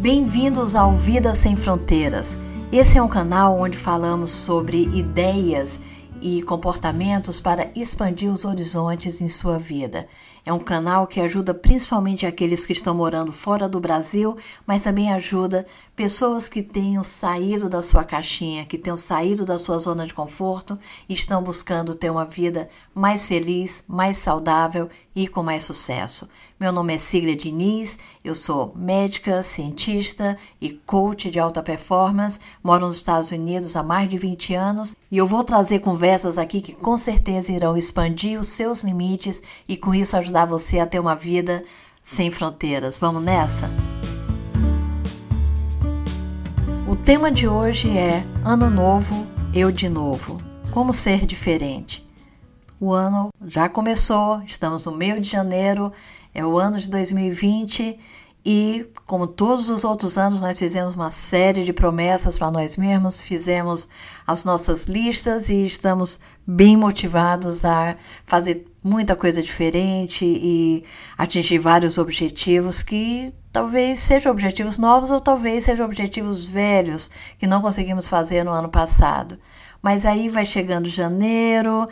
Bem-vindos ao Vida Sem Fronteiras. Esse é um canal onde falamos sobre ideias e comportamentos para expandir os horizontes em sua vida. É um canal que ajuda principalmente aqueles que estão morando fora do Brasil, mas também ajuda pessoas que tenham saído da sua caixinha, que tenham saído da sua zona de conforto e estão buscando ter uma vida mais feliz, mais saudável e com mais sucesso. Meu nome é Sigrid Diniz, eu sou médica, cientista e coach de alta performance, moro nos Estados Unidos há mais de 20 anos e eu vou trazer conversas aqui que com certeza irão expandir os seus limites e com isso ajudar você a ter uma vida sem fronteiras. Vamos nessa? O tema de hoje é Ano Novo, Eu de Novo. Como ser diferente? O ano já começou, estamos no meio de janeiro é o ano de 2020 e, como todos os outros anos, nós fizemos uma série de promessas para nós mesmos, fizemos as nossas listas e estamos bem motivados a fazer muita coisa diferente e atingir vários objetivos que talvez sejam objetivos novos ou talvez sejam objetivos velhos que não conseguimos fazer no ano passado. Mas aí vai chegando janeiro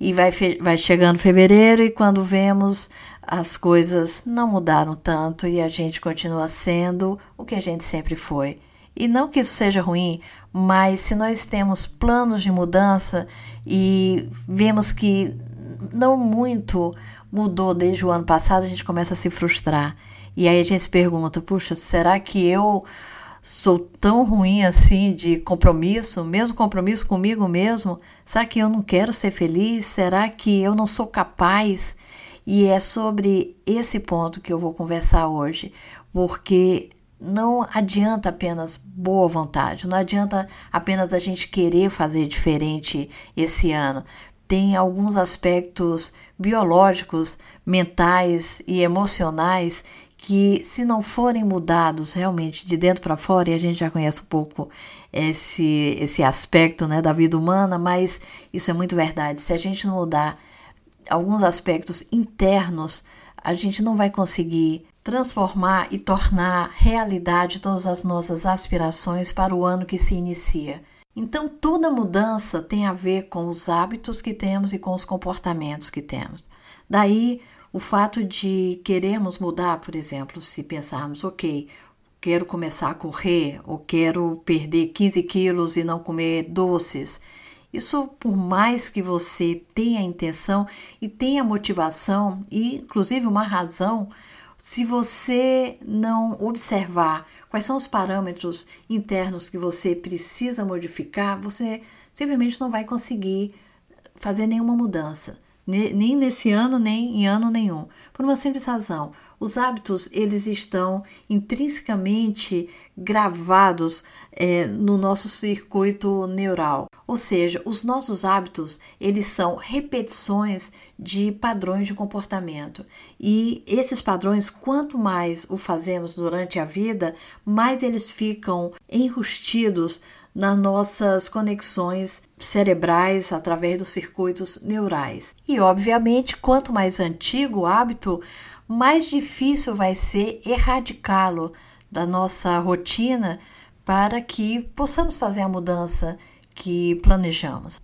e vai, vai chegando fevereiro e quando vemos as coisas não mudaram tanto e a gente continua sendo o que a gente sempre foi. E não que isso seja ruim, mas se nós temos planos de mudança e vemos que não muito mudou desde o ano passado, a gente começa a se frustrar. E aí a gente se pergunta: puxa, será que eu sou tão ruim assim de compromisso, mesmo compromisso comigo mesmo? Será que eu não quero ser feliz? Será que eu não sou capaz? E é sobre esse ponto que eu vou conversar hoje, porque não adianta apenas boa vontade, não adianta apenas a gente querer fazer diferente esse ano. Tem alguns aspectos biológicos, mentais e emocionais que, se não forem mudados realmente de dentro para fora, e a gente já conhece um pouco esse, esse aspecto né, da vida humana, mas isso é muito verdade. Se a gente não mudar alguns aspectos internos, a gente não vai conseguir transformar e tornar realidade todas as nossas aspirações para o ano que se inicia. Então, toda mudança tem a ver com os hábitos que temos e com os comportamentos que temos. Daí, o fato de querermos mudar, por exemplo, se pensarmos, ok, quero começar a correr ou quero perder 15 quilos e não comer doces. Isso, por mais que você tenha intenção e tenha motivação e, inclusive, uma razão, se você não observar quais são os parâmetros internos que você precisa modificar, você simplesmente não vai conseguir fazer nenhuma mudança, nem nesse ano, nem em ano nenhum, por uma simples razão. Os hábitos eles estão intrinsecamente gravados é, no nosso circuito neural, ou seja, os nossos hábitos eles são repetições de padrões de comportamento e esses padrões, quanto mais o fazemos durante a vida, mais eles ficam enrustidos nas nossas conexões cerebrais através dos circuitos neurais. E obviamente, quanto mais antigo o hábito, mais difícil vai ser erradicá-lo da nossa rotina para que possamos fazer a mudança que planejamos.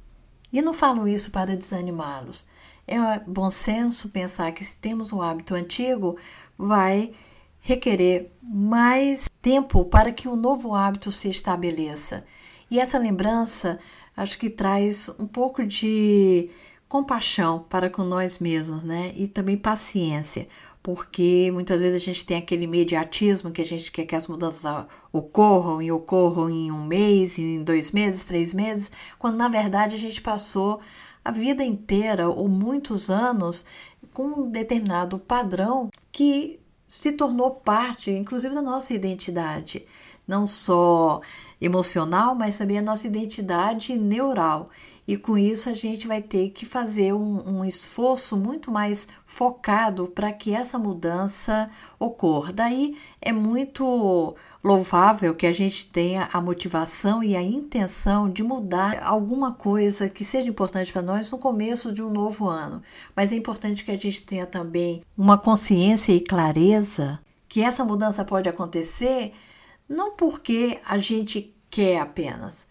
E não falo isso para desanimá-los. É bom senso pensar que se temos um hábito antigo, vai requerer mais tempo para que o um novo hábito se estabeleça. E essa lembrança acho que traz um pouco de compaixão para com nós mesmos, né? E também paciência porque muitas vezes a gente tem aquele imediatismo que a gente quer que as mudanças ocorram e ocorram em um mês, em dois meses, três meses, quando na verdade a gente passou a vida inteira ou muitos anos com um determinado padrão que se tornou parte, inclusive, da nossa identidade, não só emocional, mas também a nossa identidade neural e com isso a gente vai ter que fazer um, um esforço muito mais focado para que essa mudança ocorra. Daí é muito louvável que a gente tenha a motivação e a intenção de mudar alguma coisa que seja importante para nós no começo de um novo ano. Mas é importante que a gente tenha também uma consciência e clareza que essa mudança pode acontecer Não porque a gente quer apenas,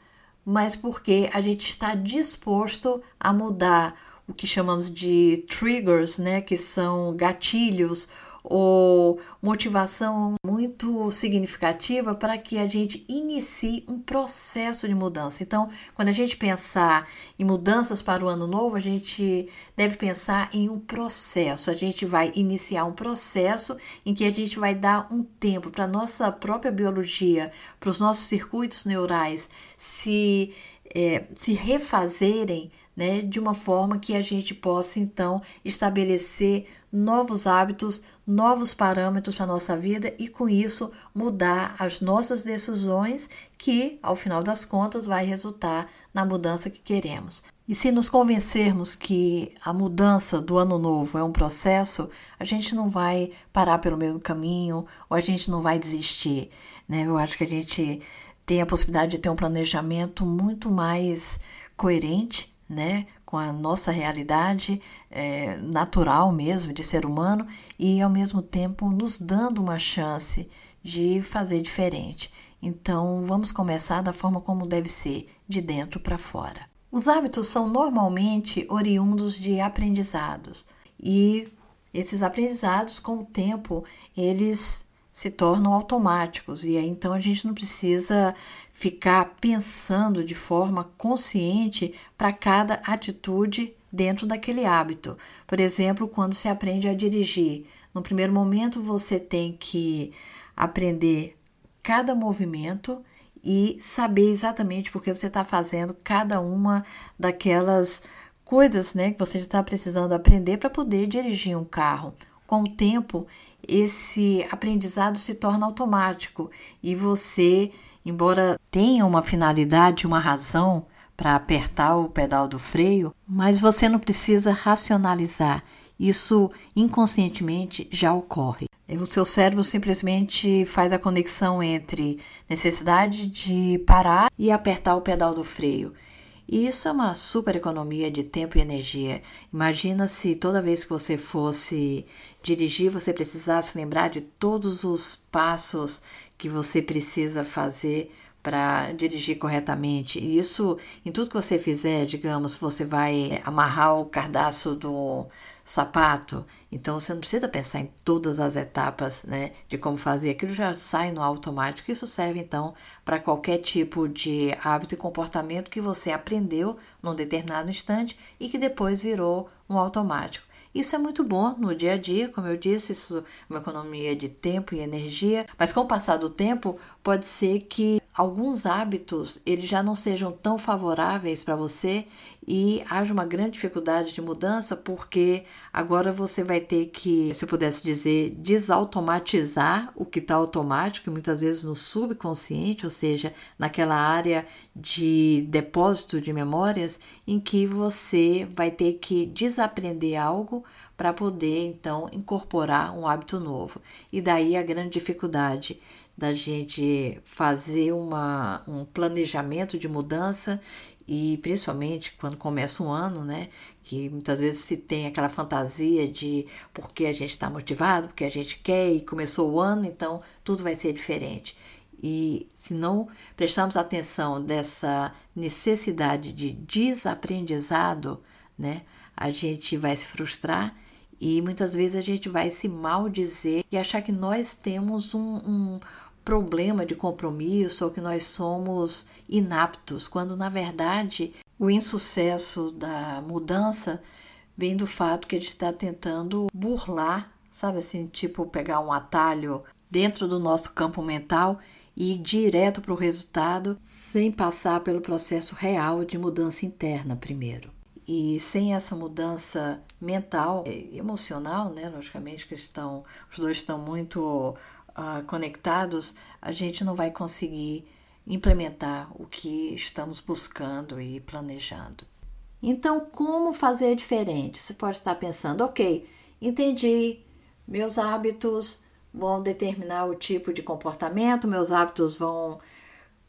mas porque a gente está disposto a mudar o que chamamos de triggers, né, que são gatilhos ou motivação muito significativa para que a gente inicie um processo de mudança. Então, quando a gente pensar em mudanças para o ano novo, a gente deve pensar em um processo. A gente vai iniciar um processo em que a gente vai dar um tempo para a nossa própria biologia, para os nossos circuitos neurais se, é, se refazerem né, de uma forma que a gente possa então estabelecer novos hábitos, novos parâmetros para a nossa vida e com isso mudar as nossas decisões, que ao final das contas vai resultar na mudança que queremos. E se nos convencermos que a mudança do ano novo é um processo, a gente não vai parar pelo meio do caminho ou a gente não vai desistir. Né? Eu acho que a gente tem a possibilidade de ter um planejamento muito mais coerente né, com a nossa realidade é, natural mesmo de ser humano e ao mesmo tempo nos dando uma chance de fazer diferente. Então vamos começar da forma como deve ser, de dentro para fora. Os hábitos são normalmente oriundos de aprendizados e esses aprendizados com o tempo eles se tornam automáticos e aí então a gente não precisa ficar pensando de forma consciente para cada atitude dentro daquele hábito. Por exemplo, quando se aprende a dirigir, no primeiro momento você tem que aprender cada movimento e saber exatamente porque você está fazendo cada uma daquelas coisas né, que você está precisando aprender para poder dirigir um carro. Com o tempo, esse aprendizado se torna automático e você, embora tenha uma finalidade, uma razão para apertar o pedal do freio, mas você não precisa racionalizar. Isso inconscientemente já ocorre. O seu cérebro simplesmente faz a conexão entre necessidade de parar e apertar o pedal do freio. E isso é uma super economia de tempo e energia. Imagina se toda vez que você fosse dirigir, você precisasse lembrar de todos os passos que você precisa fazer para dirigir corretamente. E isso, em tudo que você fizer, digamos, você vai amarrar o cardaço do sapato, então você não precisa pensar em todas as etapas, né, de como fazer. Aquilo já sai no automático. Isso serve então para qualquer tipo de hábito e comportamento que você aprendeu num determinado instante e que depois virou um automático. Isso é muito bom no dia a dia, como eu disse, isso é uma economia de tempo e energia, mas com o passar do tempo, pode ser que alguns hábitos eles já não sejam tão favoráveis para você e haja uma grande dificuldade de mudança porque agora você vai ter que, se eu pudesse dizer, desautomatizar o que está automático, muitas vezes no subconsciente, ou seja, naquela área de depósito de memórias, em que você vai ter que desaprender algo para poder então incorporar um hábito novo. E daí a grande dificuldade da gente fazer uma, um planejamento de mudança e principalmente quando começa um ano, né? Que muitas vezes se tem aquela fantasia de porque a gente está motivado, porque a gente quer e começou o ano, então tudo vai ser diferente. E se não prestarmos atenção dessa necessidade de desaprendizado, né? A gente vai se frustrar e muitas vezes a gente vai se maldizer e achar que nós temos um, um problema de compromisso ou que nós somos inaptos, quando na verdade o insucesso da mudança vem do fato que a gente está tentando burlar, sabe assim, tipo pegar um atalho dentro do nosso campo mental e ir direto para o resultado sem passar pelo processo real de mudança interna primeiro. E sem essa mudança mental e emocional, né, logicamente que estão, os dois estão muito uh, conectados, a gente não vai conseguir implementar o que estamos buscando e planejando. Então, como fazer diferente? Você pode estar pensando, ok, entendi, meus hábitos vão determinar o tipo de comportamento, meus hábitos vão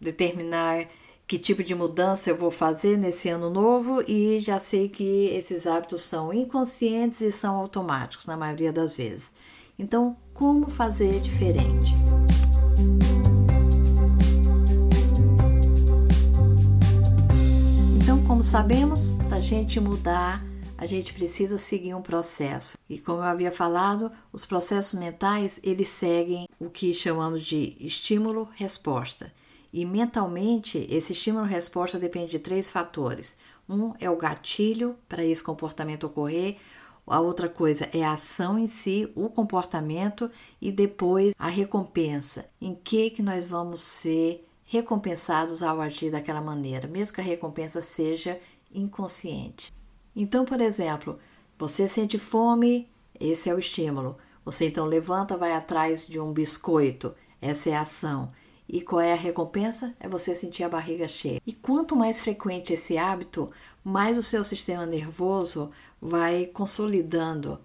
determinar que tipo de mudança eu vou fazer nesse ano novo e já sei que esses hábitos são inconscientes e são automáticos na maioria das vezes. Então, como fazer diferente? Então, como sabemos, para a gente mudar, a gente precisa seguir um processo. E como eu havia falado, os processos mentais, eles seguem o que chamamos de estímulo-resposta. E mentalmente, esse estímulo-resposta depende de três fatores. Um é o gatilho para esse comportamento ocorrer, a outra coisa é a ação em si, o comportamento e depois a recompensa. Em que que nós vamos ser recompensados ao agir daquela maneira, mesmo que a recompensa seja inconsciente. Então, por exemplo, você sente fome, esse é o estímulo. Você então levanta, vai atrás de um biscoito, essa é a ação. E qual é a recompensa? É você sentir a barriga cheia. E quanto mais frequente esse hábito, mais o seu sistema nervoso vai consolidando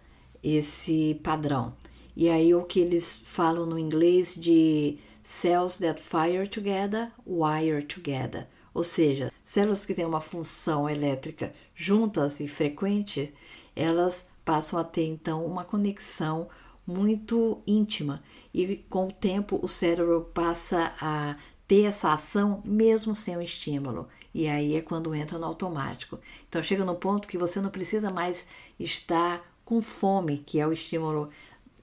esse padrão. E aí o que eles falam no inglês de cells that fire together, wire together. Ou seja, células que têm uma função elétrica juntas e frequente, elas passam a ter então uma conexão muito íntima e com o tempo o cérebro passa a ter essa ação mesmo sem o estímulo. E aí é quando entra no automático. Então chega no ponto que você não precisa mais estar com fome, que é o estímulo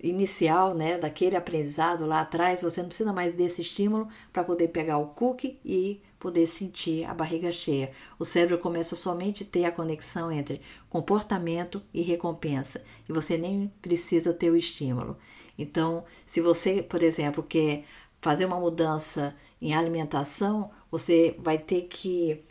inicial, né, daquele aprendizado lá atrás, você não precisa mais desse estímulo para poder pegar o cookie e poder sentir a barriga cheia. O cérebro começa somente a ter a conexão entre comportamento e recompensa, e você nem precisa ter o estímulo. Então, se você, por exemplo, quer fazer uma mudança em alimentação, você vai ter que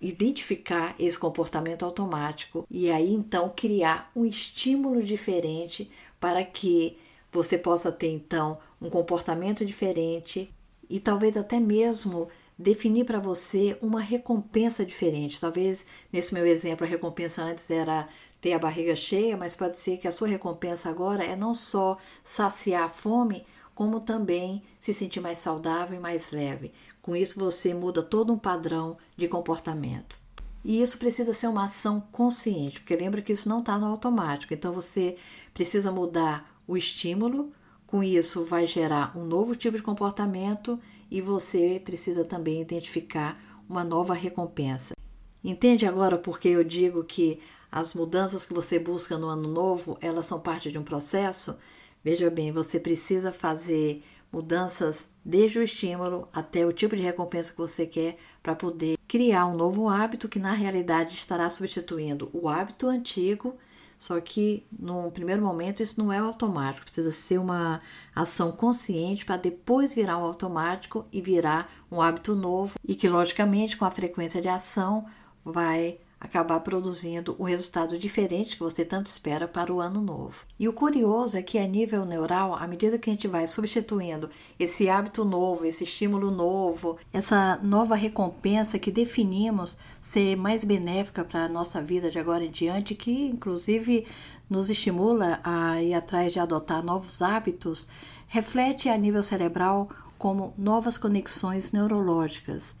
identificar esse comportamento automático e aí então criar um estímulo diferente para que você possa ter então um comportamento diferente e talvez até mesmo definir para você uma recompensa diferente. Talvez nesse meu exemplo a recompensa antes era ter a barriga cheia, mas pode ser que a sua recompensa agora é não só saciar a fome, como também se sentir mais saudável e mais leve. Com isso você muda todo um padrão de comportamento. E isso precisa ser uma ação consciente, porque lembra que isso não está no automático. Então você precisa mudar o estímulo, com isso vai gerar um novo tipo de comportamento e você precisa também identificar uma nova recompensa. Entende agora porque eu digo que as mudanças que você busca no ano novo, elas são parte de um processo? Veja bem, você precisa fazer mudanças desde o estímulo até o tipo de recompensa que você quer para poder criar um novo hábito que na realidade estará substituindo o hábito antigo. Só que num primeiro momento isso não é automático, precisa ser uma ação consciente para depois virar um automático e virar um hábito novo e que logicamente com a frequência de ação vai acabar produzindo o resultado diferente que você tanto espera para o ano novo. E o curioso é que a nível neural, à medida que a gente vai substituindo esse hábito novo, esse estímulo novo, essa nova recompensa que definimos ser mais benéfica para a nossa vida de agora em diante, que inclusive nos estimula a ir atrás de adotar novos hábitos, reflete a nível cerebral como novas conexões neurológicas.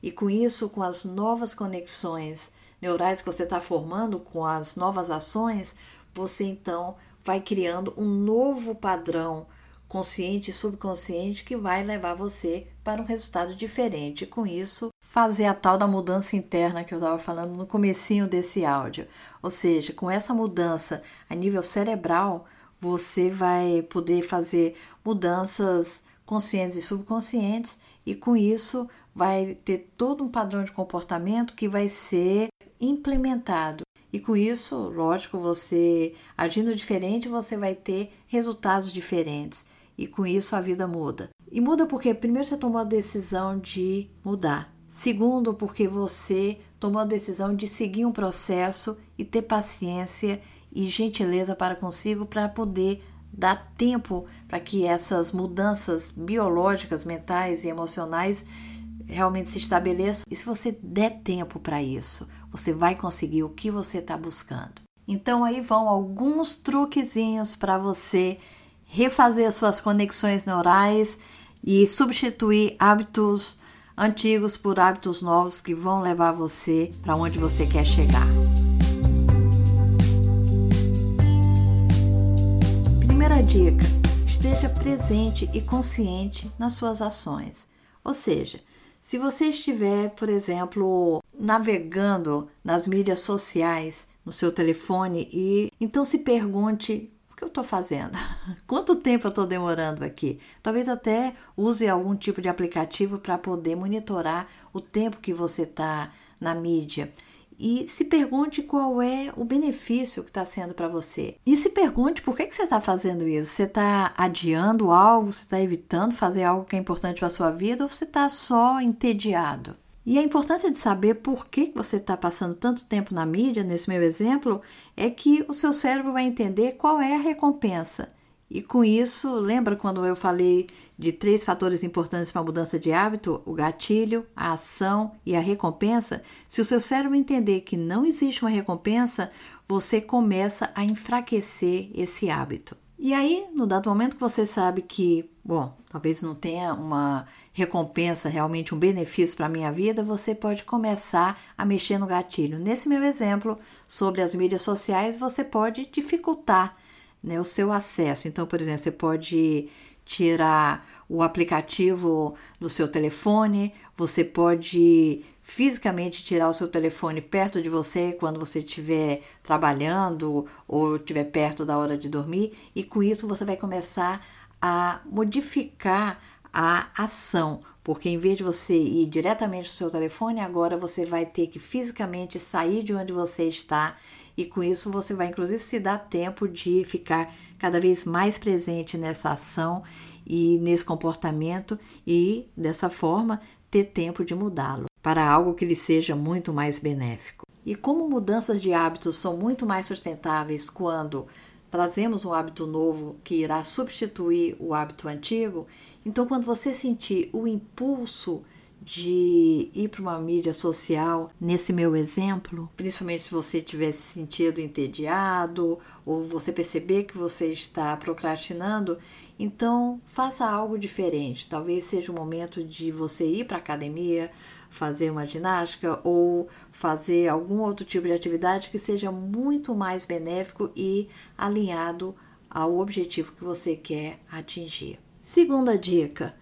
E com isso, com as novas conexões neurais que você está formando com as novas ações, você então vai criando um novo padrão consciente e subconsciente que vai levar você para um resultado diferente. Com isso, fazer a tal da mudança interna que eu estava falando no comecinho desse áudio. Ou seja, com essa mudança a nível cerebral, você vai poder fazer mudanças conscientes e subconscientes e com isso vai ter todo um padrão de comportamento que vai ser implementado. E com isso, lógico, você agindo diferente, você vai ter resultados diferentes. E com isso a vida muda. E muda porque primeiro você tomou a decisão de mudar. Segundo, porque você tomou a decisão de seguir um processo e ter paciência e gentileza para consigo para poder dar tempo para que essas mudanças biológicas, mentais e emocionais realmente se estabeleçam. E se você der tempo para isso, você vai conseguir o que você está buscando. Então aí vão alguns truquezinhos para você refazer suas conexões neurais e substituir hábitos antigos por hábitos novos que vão levar você para onde você quer chegar. Primeira dica: esteja presente e consciente nas suas ações. Ou seja, Se você estiver, por exemplo, navegando nas mídias sociais no seu telefone e então se pergunte o que eu estou fazendo? Quanto tempo eu estou demorando aqui? Talvez até use algum tipo de aplicativo para poder monitorar o tempo que você está na mídia e se pergunte qual é o benefício que está sendo para você. E se pergunte por que, que você está fazendo isso. Você está adiando algo, você está evitando fazer algo que é importante para a sua vida ou você está só entediado? E a importância de saber por que você está passando tanto tempo na mídia, nesse meu exemplo, é que o seu cérebro vai entender qual é a recompensa. E com isso, lembra quando eu falei de três fatores importantes para a mudança de hábito: o gatilho, a ação e a recompensa? Se o seu cérebro entender que não existe uma recompensa, você começa a enfraquecer esse hábito. E aí, no dado momento que você sabe que, bom, talvez não tenha uma recompensa, realmente um benefício para a minha vida, você pode começar a mexer no gatilho. Nesse meu exemplo sobre as mídias sociais, você pode dificultar né, o seu acesso. Então, por exemplo, você pode tirar o aplicativo do seu telefone, você pode fisicamente tirar o seu telefone perto de você quando você estiver trabalhando ou estiver perto da hora de dormir, e com isso você vai começar a modificar a ação, porque em vez de você ir diretamente ao seu telefone, agora você vai ter que fisicamente sair de onde você está e com isso você vai inclusive se dar tempo de ficar cada vez mais presente nessa ação e nesse comportamento e dessa forma ter tempo de mudá-lo para algo que lhe seja muito mais benéfico. E como mudanças de hábitos são muito mais sustentáveis quando trazemos um hábito novo que irá substituir o hábito antigo, então quando você sentir o impulso de ir para uma mídia social, nesse meu exemplo, principalmente se você tiver se sentido entediado ou você perceber que você está procrastinando, então faça algo diferente. Talvez seja o momento de você ir para a academia, fazer uma ginástica ou fazer algum outro tipo de atividade que seja muito mais benéfico e alinhado ao objetivo que você quer atingir. Segunda dica: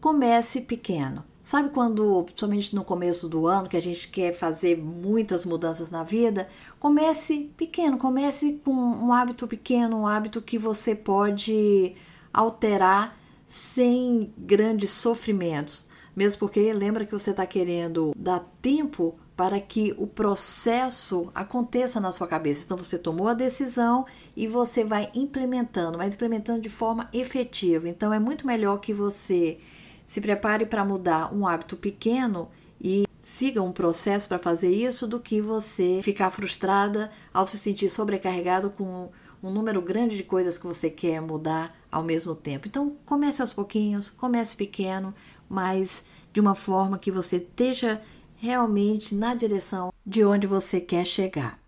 comece pequeno. Sabe quando, principalmente no começo do ano, que a gente quer fazer muitas mudanças na vida? Comece pequeno, comece com um hábito pequeno, um hábito que você pode alterar sem grandes sofrimentos. Mesmo porque lembra que você está querendo dar tempo para que o processo aconteça na sua cabeça. Então você tomou a decisão e você vai implementando, mas implementando de forma efetiva. Então é muito melhor que você se prepare para mudar um hábito pequeno e siga um processo para fazer isso do que você ficar frustrada ao se sentir sobrecarregado com um número grande de coisas que você quer mudar ao mesmo tempo. Então, comece aos pouquinhos, comece pequeno, mas de uma forma que você esteja realmente na direção de onde você quer chegar.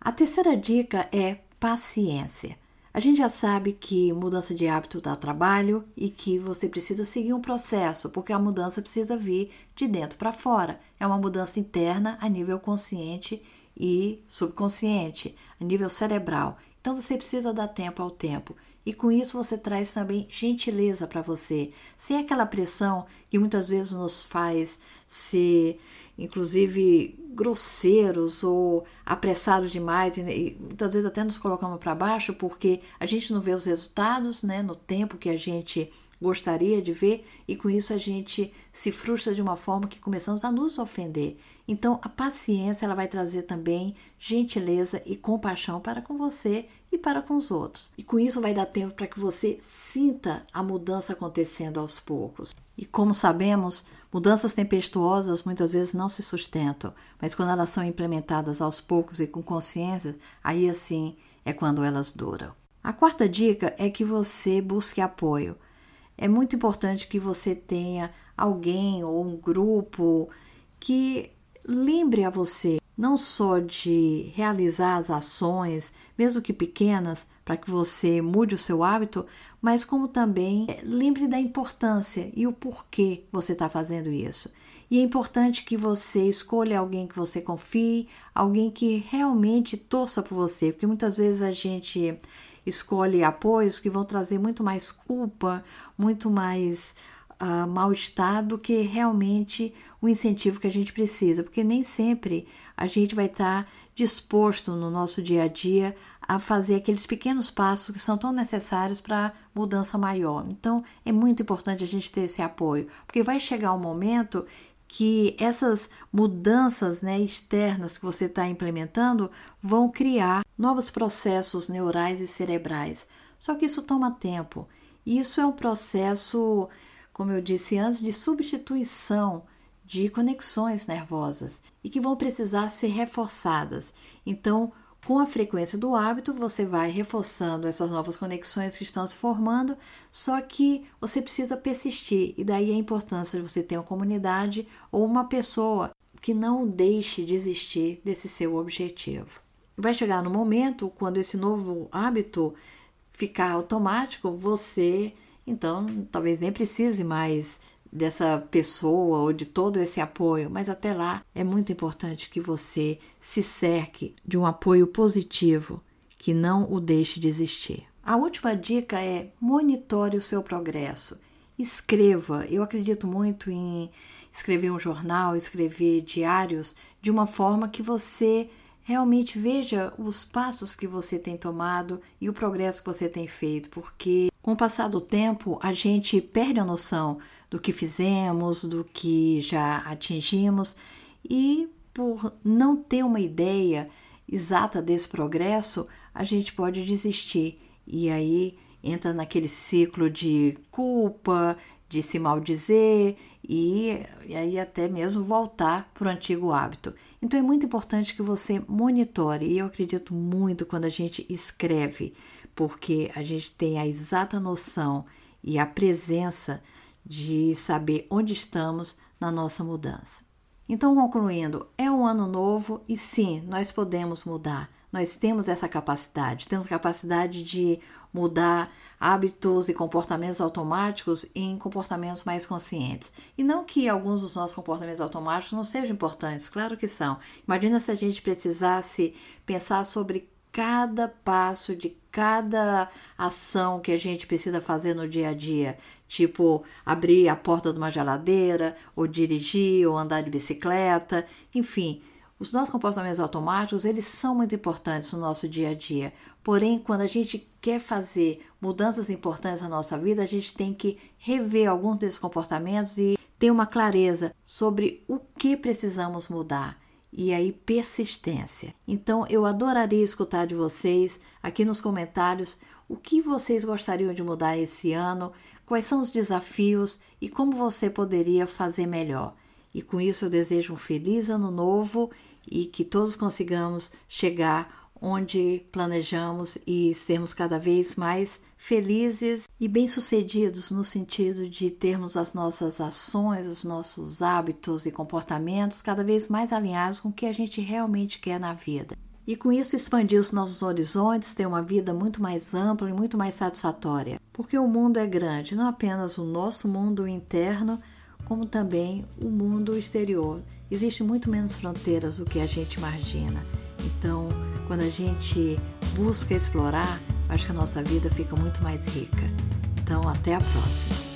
A terceira dica é paciência. A gente já sabe que mudança de hábito dá trabalho e que você precisa seguir um processo, porque a mudança precisa vir de dentro para fora. É uma mudança interna a nível consciente e subconsciente, a nível cerebral. Então você precisa dar tempo ao tempo. E com isso você traz também gentileza para você, sem aquela pressão que muitas vezes nos faz ser inclusive grosseiros ou apressados demais e muitas vezes até nos colocamos para baixo porque a gente não vê os resultados, né, no tempo que a gente gostaria de ver e com isso a gente se frustra de uma forma que começamos a nos ofender. Então a paciência ela vai trazer também gentileza e compaixão para com você e para com os outros. E com isso vai dar tempo para que você sinta a mudança acontecendo aos poucos. E como sabemos, mudanças tempestuosas muitas vezes não se sustentam, mas quando elas são implementadas aos poucos e com consciência, aí assim é quando elas duram. A quarta dica é que você busque apoio. É muito importante que você tenha alguém ou um grupo que lembre a você não só de realizar as ações, mesmo que pequenas, para que você mude o seu hábito, mas como também eh, lembre da importância e o porquê você está fazendo isso. E é importante que você escolha alguém que você confie, alguém que realmente torça por você, porque muitas vezes a gente escolhe apoios que vão trazer muito mais culpa, muito mais uh, mal-estar do que realmente o incentivo que a gente precisa, porque nem sempre a gente vai estar tá disposto no nosso dia a dia a fazer aqueles pequenos passos que são tão necessários para mudança maior. Então, é muito importante a gente ter esse apoio, porque vai chegar um momento que essas mudanças né, externas que você está implementando vão criar novos processos neurais e cerebrais. Só que isso toma tempo. Isso é um processo, como eu disse antes, de substituição de conexões nervosas e que vão precisar ser reforçadas. Então, com a frequência do hábito, você vai reforçando essas novas conexões que estão se formando, só que você precisa persistir, e daí a importância de você ter uma comunidade ou uma pessoa que não deixe desistir desse seu objetivo. Vai chegar no momento quando esse novo hábito ficar automático, você então talvez nem precise mais dessa pessoa ou de todo esse apoio, mas até lá é muito importante que você se cerque de um apoio positivo que não o deixe desistir. A última dica é monitore o seu progresso. Escreva. Eu acredito muito em escrever um jornal, escrever diários de uma forma que você realmente veja os passos que você tem tomado e o progresso que você tem feito, porque com o passar do tempo a gente perde a noção do que fizemos, do que já atingimos e por não ter uma ideia exata desse progresso, a gente pode desistir e aí entra naquele ciclo de culpa, de se maldizer e, e aí até mesmo voltar para o antigo hábito. Então é muito importante que você monitore e eu acredito muito quando a gente escreve, porque a gente tem a exata noção e a presença de saber onde estamos na nossa mudança. Então, concluindo, é um ano novo e sim, nós podemos mudar. Nós temos essa capacidade, temos capacidade de mudar hábitos e comportamentos automáticos em comportamentos mais conscientes. E não que alguns dos nossos comportamentos automáticos não sejam importantes, claro que são. Imagina se a gente precisasse pensar sobre cada passo de cada ação que a gente precisa fazer no dia a dia, tipo abrir a porta de uma geladeira, ou dirigir, ou andar de bicicleta, enfim. Os nossos comportamentos automáticos, eles são muito importantes no nosso dia a dia. Porém, quando a gente quer fazer mudanças importantes na nossa vida, a gente tem que rever alguns desses comportamentos e ter uma clareza sobre o que precisamos mudar e aí persistência. Então eu adoraria escutar de vocês aqui nos comentários o que vocês gostariam de mudar esse ano, quais são os desafios e como você poderia fazer melhor. E com isso eu desejo um feliz ano novo e que todos consigamos chegar onde planejamos e sermos cada vez mais felizes e bem-sucedidos no sentido de termos as nossas ações, os nossos hábitos e comportamentos cada vez mais alinhados com o que a gente realmente quer na vida. E com isso expandir os nossos horizontes, ter uma vida muito mais ampla e muito mais satisfatória. Porque o mundo é grande, não apenas o nosso mundo interno, como também o mundo exterior. Existe muito menos fronteiras do que a gente imagina. Então, quando a gente busca explorar, acho que a nossa vida fica muito mais rica. Então, até a próxima!